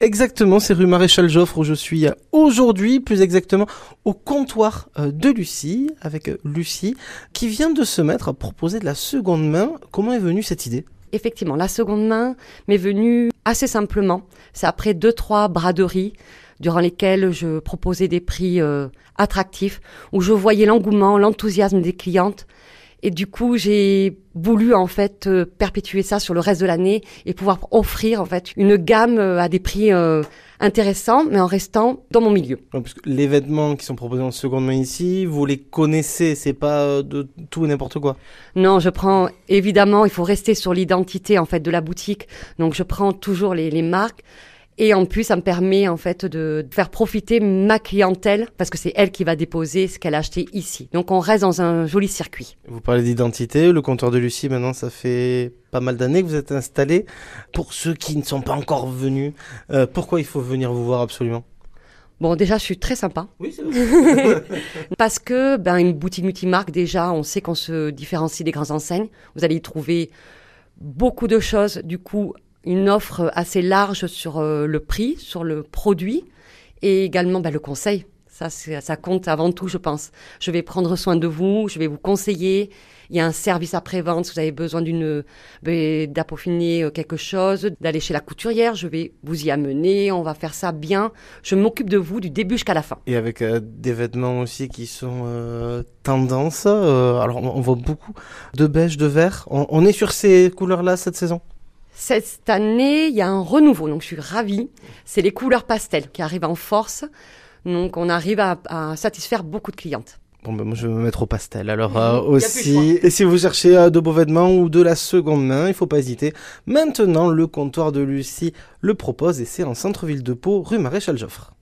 Exactement, c'est rue Maréchal Joffre où je suis aujourd'hui, plus exactement au comptoir euh, de Lucie, avec Lucie, qui vient de se mettre à proposer de la seconde main. Comment est venue cette idée? Effectivement, la seconde main m'est venue assez simplement. C'est après deux, trois braderies durant lesquelles je proposais des prix euh, attractifs, où je voyais l'engouement, l'enthousiasme des clientes et du coup, j'ai voulu en fait euh, perpétuer ça sur le reste de l'année et pouvoir offrir en fait une gamme euh, à des prix euh, intéressants, mais en restant dans mon milieu. les vêtements qui sont proposés en seconde main ici, vous les connaissez, c'est pas de tout et n'importe quoi? Non, je prends évidemment, il faut rester sur l'identité en fait de la boutique, donc je prends toujours les, les marques. Et en plus, ça me permet en fait de faire profiter ma clientèle parce que c'est elle qui va déposer ce qu'elle a acheté ici. Donc on reste dans un joli circuit. Vous parlez d'identité, le comptoir de Lucie maintenant ça fait pas mal d'années que vous êtes installé. Pour ceux qui ne sont pas encore venus, euh, pourquoi il faut venir vous voir absolument? Bon, déjà, je suis très sympa. Oui, c'est Parce que, ben, une boutique multimarque, déjà, on sait qu'on se différencie des grandes enseignes. Vous allez y trouver beaucoup de choses, du coup, une offre assez large sur euh, le prix, sur le produit et également bah, le conseil. Ça, ça compte avant tout, je pense. Je vais prendre soin de vous, je vais vous conseiller. Il y a un service après-vente si vous avez besoin d'une bah, euh, quelque chose, d'aller chez la couturière, je vais vous y amener, on va faire ça bien. Je m'occupe de vous du début jusqu'à la fin. Et avec euh, des vêtements aussi qui sont tendance. alors on, voit beaucoup de beige, de vert. on est sur ces couleurs-là cette saison? Cette année, il y a un renouveau, donc je suis ravie. C'est les couleurs pastel qui arrivent en force. Donc on arrive à, satisfaire beaucoup de clientes. Bon, ben moi je vais me mettre au pastel. Alors euh, aussi, et si vous cherchez euh, de beaux vêtements ou de la seconde main, il faut pas hésiter. Maintenant, le comptoir de Lucie le propose et c'est en centre-ville de Pau, rue Maréchal Joffre.